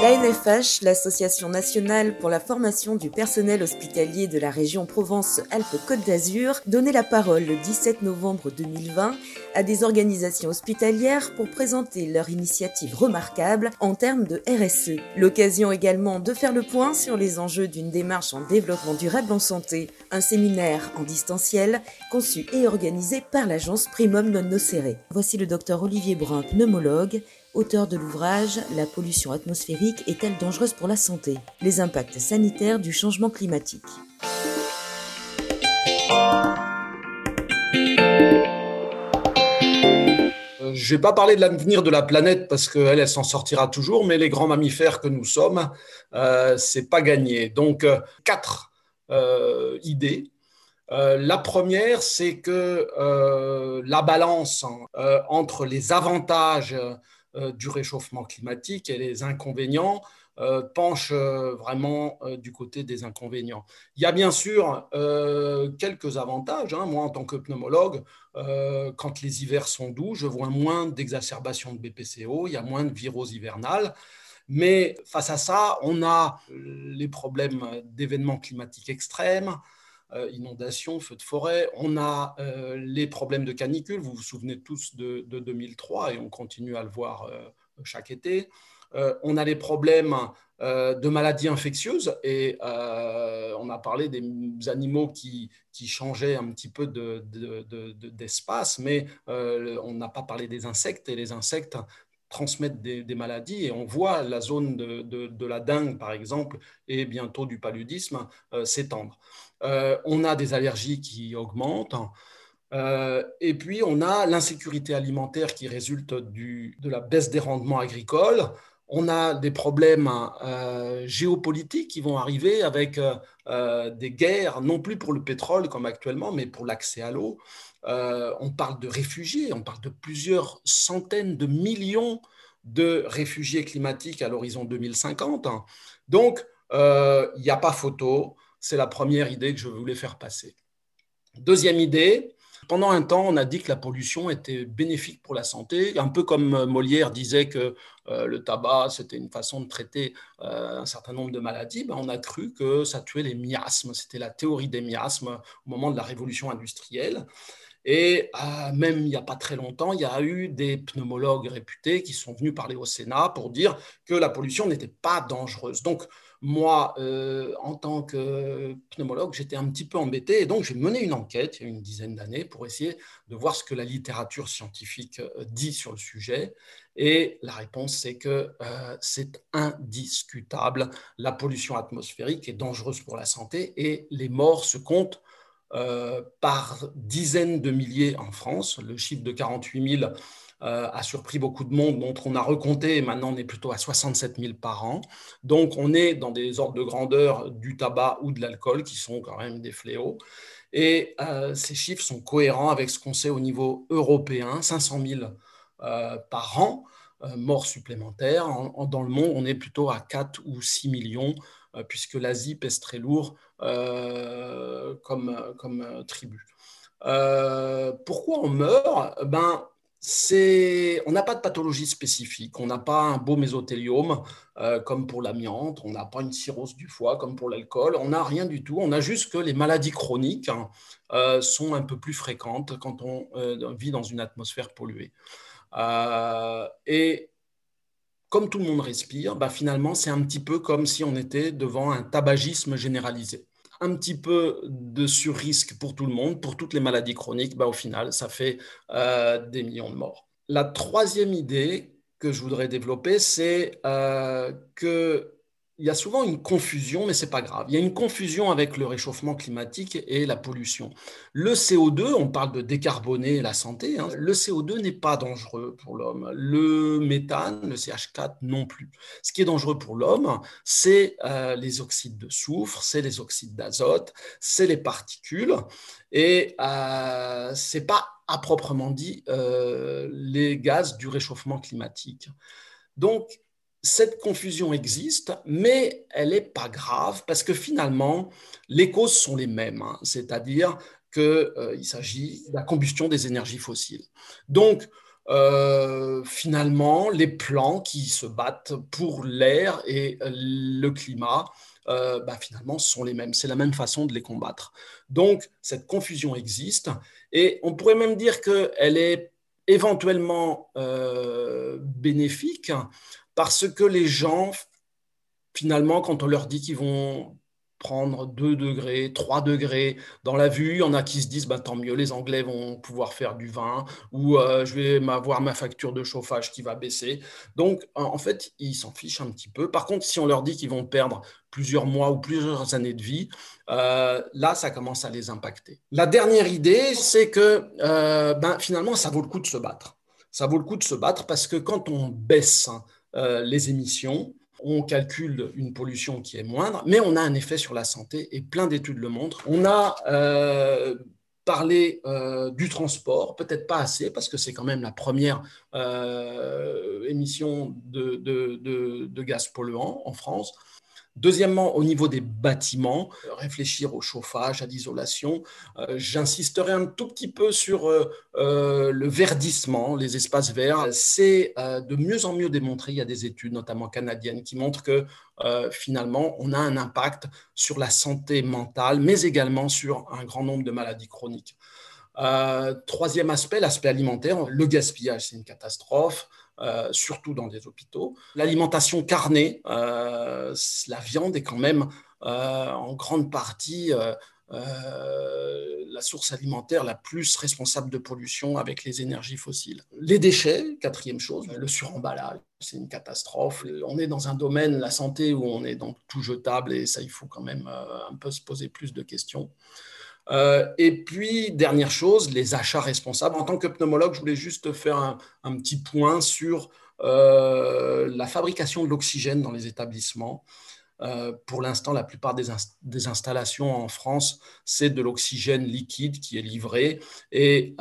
La NFH, l'Association nationale pour la formation du personnel hospitalier de la région Provence-Alpes-Côte d'Azur, donnait la parole le 17 novembre 2020 à des organisations hospitalières pour présenter leur initiative remarquable en termes de RSE. L'occasion également de faire le point sur les enjeux d'une démarche en développement durable en santé. Un séminaire en distanciel conçu et organisé par l'agence Primum Non Nocere. Voici le docteur Olivier Brun, pneumologue, auteur de l'ouvrage La pollution atmosphérique est-elle dangereuse pour la santé? Les impacts sanitaires du changement climatique. Euh, je ne vais pas parler de l'avenir de la planète parce qu'elle, elle, s'en sortira toujours, mais les grands mammifères que nous sommes, euh, c'est pas gagné. Donc, euh, quatre euh, idées. la première, c'est que la balance hein, entre les avantages du réchauffement climatique et les inconvénients euh, penchent euh, vraiment du côté des inconvénients. Il y a bien sûr quelques avantages. Hein. Moi, en tant que pneumologue, quand les hivers sont doux, je vois moins d'exacerbation de BPCO, il y a moins de virose hivernale. Mais face à ça, on a les problèmes d'événements climatiques extrêmes, euh, inondations, feux de forêt. On a euh, les problèmes de canicule. Vous vous souvenez tous de, 2003 et on continue à le voir euh, chaque été. on a les problèmes de maladies infectieuses et on a parlé des animaux qui, changeaient un petit peu d'espace, mais on n'a pas parlé des insectes et les insectes transmettent des, maladies et on voit la zone de, la dengue, par exemple, et bientôt du paludisme s'étendre. Euh, on a des allergies qui augmentent. Euh, et puis, on a l'insécurité alimentaire qui résulte de la baisse des rendements agricoles. On a des problèmes euh, géopolitiques qui vont arriver avec des guerres, non plus pour le pétrole comme actuellement, mais pour l'accès à l'eau. On parle de réfugiés, on parle de plusieurs centaines de millions de réfugiés climatiques à l'horizon 2050. Donc, il n'y a pas photo. C'est la première idée que je voulais faire passer. Deuxième idée, pendant un temps, on a dit que la pollution était bénéfique pour la santé, un peu comme Molière disait que euh, le tabac, c'était une façon de traiter euh, un certain nombre de maladies. Ben, on a cru que ça tuait les miasmes. C'était la théorie des miasmes au moment de la révolution industrielle. Et euh, même il n'y a pas très longtemps, il y a eu des pneumologues réputés qui sont venus parler au Sénat pour dire que la pollution n'était pas dangereuse. Donc, moi, euh, en tant que pneumologue, j'étais un petit peu embêté et donc j'ai mené une enquête il y a une dizaine d'années pour essayer de voir ce que la littérature scientifique euh, dit sur le sujet. Et la réponse, c'est que euh, c'est indiscutable. La pollution atmosphérique est dangereuse pour la santé et les morts se comptent par dizaines de milliers en France. Le chiffre de 48 000 euh, a surpris beaucoup de monde, dont on a recompté, et maintenant on est plutôt à 67 000 par an. Donc on est dans des ordres de grandeur du tabac ou de l'alcool, qui sont quand même des fléaux. Et euh, ces chiffres sont cohérents avec ce qu'on sait au niveau européen, 500 000 euh, par an, morts supplémentaires. dans le monde, on est plutôt à 4 ou 6 millions, puisque l'Asie pèse très lourd comme, comme tribu. pourquoi on meurt? Ben, on n'a pas de pathologie spécifique, on n'a pas un beau mésothéliome euh, comme pour l'amiante, on n'a pas une cirrhose du foie comme pour l'alcool, on n'a rien du tout, on a juste que les maladies chroniques hein, euh, sont un peu plus fréquentes quand on euh, vit dans une atmosphère polluée. Et comme tout le monde respire, bah, finalement c'est un petit peu comme si on était devant un tabagisme généralisé un petit peu de sur-risque pour tout le monde, pour toutes les maladies chroniques, bah, au final, ça fait euh, des millions de morts. La troisième idée que je voudrais développer, c'est euh, que il y a souvent une confusion, mais c'est pas grave. Il y a une confusion avec le réchauffement climatique et la pollution. Le CO2, on parle de décarboner la santé, hein. le CO2 n'est pas dangereux pour l'homme. Le méthane, le CH4 non plus. Ce qui est dangereux pour l'homme, c'est euh, les oxydes de soufre, c'est les oxydes d'azote, c'est les particules, et euh, c'est pas à proprement dit euh, les gaz du réchauffement climatique. Donc, cette confusion existe, mais elle n'est pas grave parce que finalement, les causes sont les mêmes, hein. c'est-à-dire qu'il euh, s'agit de la combustion des énergies fossiles. Donc, finalement les plans qui se battent pour l'air et le climat euh, bah, finalement, sont les mêmes. C'est la même façon de les combattre. Donc, cette confusion existe et on pourrait même dire qu'elle est éventuellement euh, bénéfique parce que les gens, finalement, quand on leur dit qu'ils vont prendre 2 degrés, 3 degrés dans la vue. Il y en a qui se disent bah, tant mieux, les Anglais vont pouvoir faire du vin ou euh, je vais avoir ma facture de chauffage qui va baisser. Donc, en fait, ils s'en fichent un petit peu. Par contre, si on leur dit qu'ils vont perdre plusieurs mois ou plusieurs années de vie, euh, là, ça commence à les impacter. La dernière idée, c'est que euh, ben, finalement, ça vaut le coup de se battre. Ça vaut le coup de se battre parce que quand on baisse les émissions, on calcule une pollution qui est moindre, mais on a un effet sur la santé et plein d'études le montrent. On a euh, parlé euh, du transport, peut-être pas assez parce que c'est quand même la première euh, émission de, gaz polluants en France. Deuxièmement, au niveau des bâtiments, euh, réfléchir au chauffage, à l'isolation. Euh, j'insisterai un tout petit peu sur euh, le verdissement, les espaces verts. C'est de mieux en mieux démontré. Il y a des études, notamment canadiennes, qui montrent que finalement, on a un impact sur la santé mentale, mais également sur un grand nombre de maladies chroniques. troisième aspect, l'aspect alimentaire. Le gaspillage, c'est une catastrophe. Euh, surtout dans des hôpitaux. L'alimentation carnée, euh, la viande est quand même euh, en grande partie la source alimentaire la plus responsable de pollution avec les énergies fossiles. Les déchets, quatrième chose, le suremballage, c'est une catastrophe. On est dans un domaine, la santé, où on est dans tout jetable et ça, il faut quand même un peu se poser plus de questions. Euh, et puis, dernière chose, les achats responsables. En tant que pneumologue, je voulais juste faire un, petit point sur euh, la fabrication de l'oxygène dans les établissements. Euh, pour l'instant, la plupart des, installations en France, c'est de l'oxygène liquide qui est livré. Et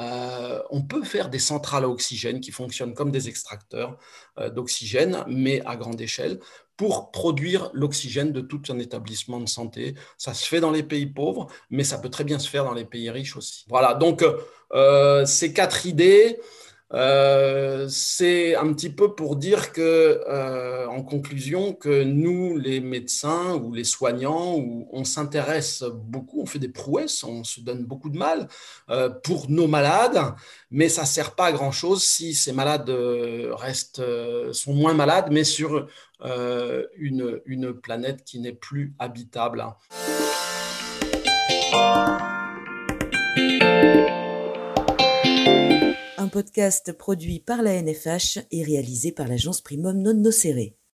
on peut faire des centrales à oxygène qui fonctionnent comme des extracteurs d'oxygène, mais à grande échelle pour produire l'oxygène de tout un établissement de santé. Ça se fait dans les pays pauvres, mais ça peut très bien se faire dans les pays riches aussi. Voilà, donc euh, ces quatre idées, euh, c'est un petit peu pour dire que, euh, en conclusion, que nous, les médecins ou les soignants, on s'intéresse beaucoup, on fait des prouesses, on se donne beaucoup de mal euh, pour nos malades, mais ça sert pas à grand-chose si ces malades restent, sont moins malades, mais sur une, une planète qui n'est plus habitable un podcast produit par la NFH et réalisé par l'agence Primum Non Nocere.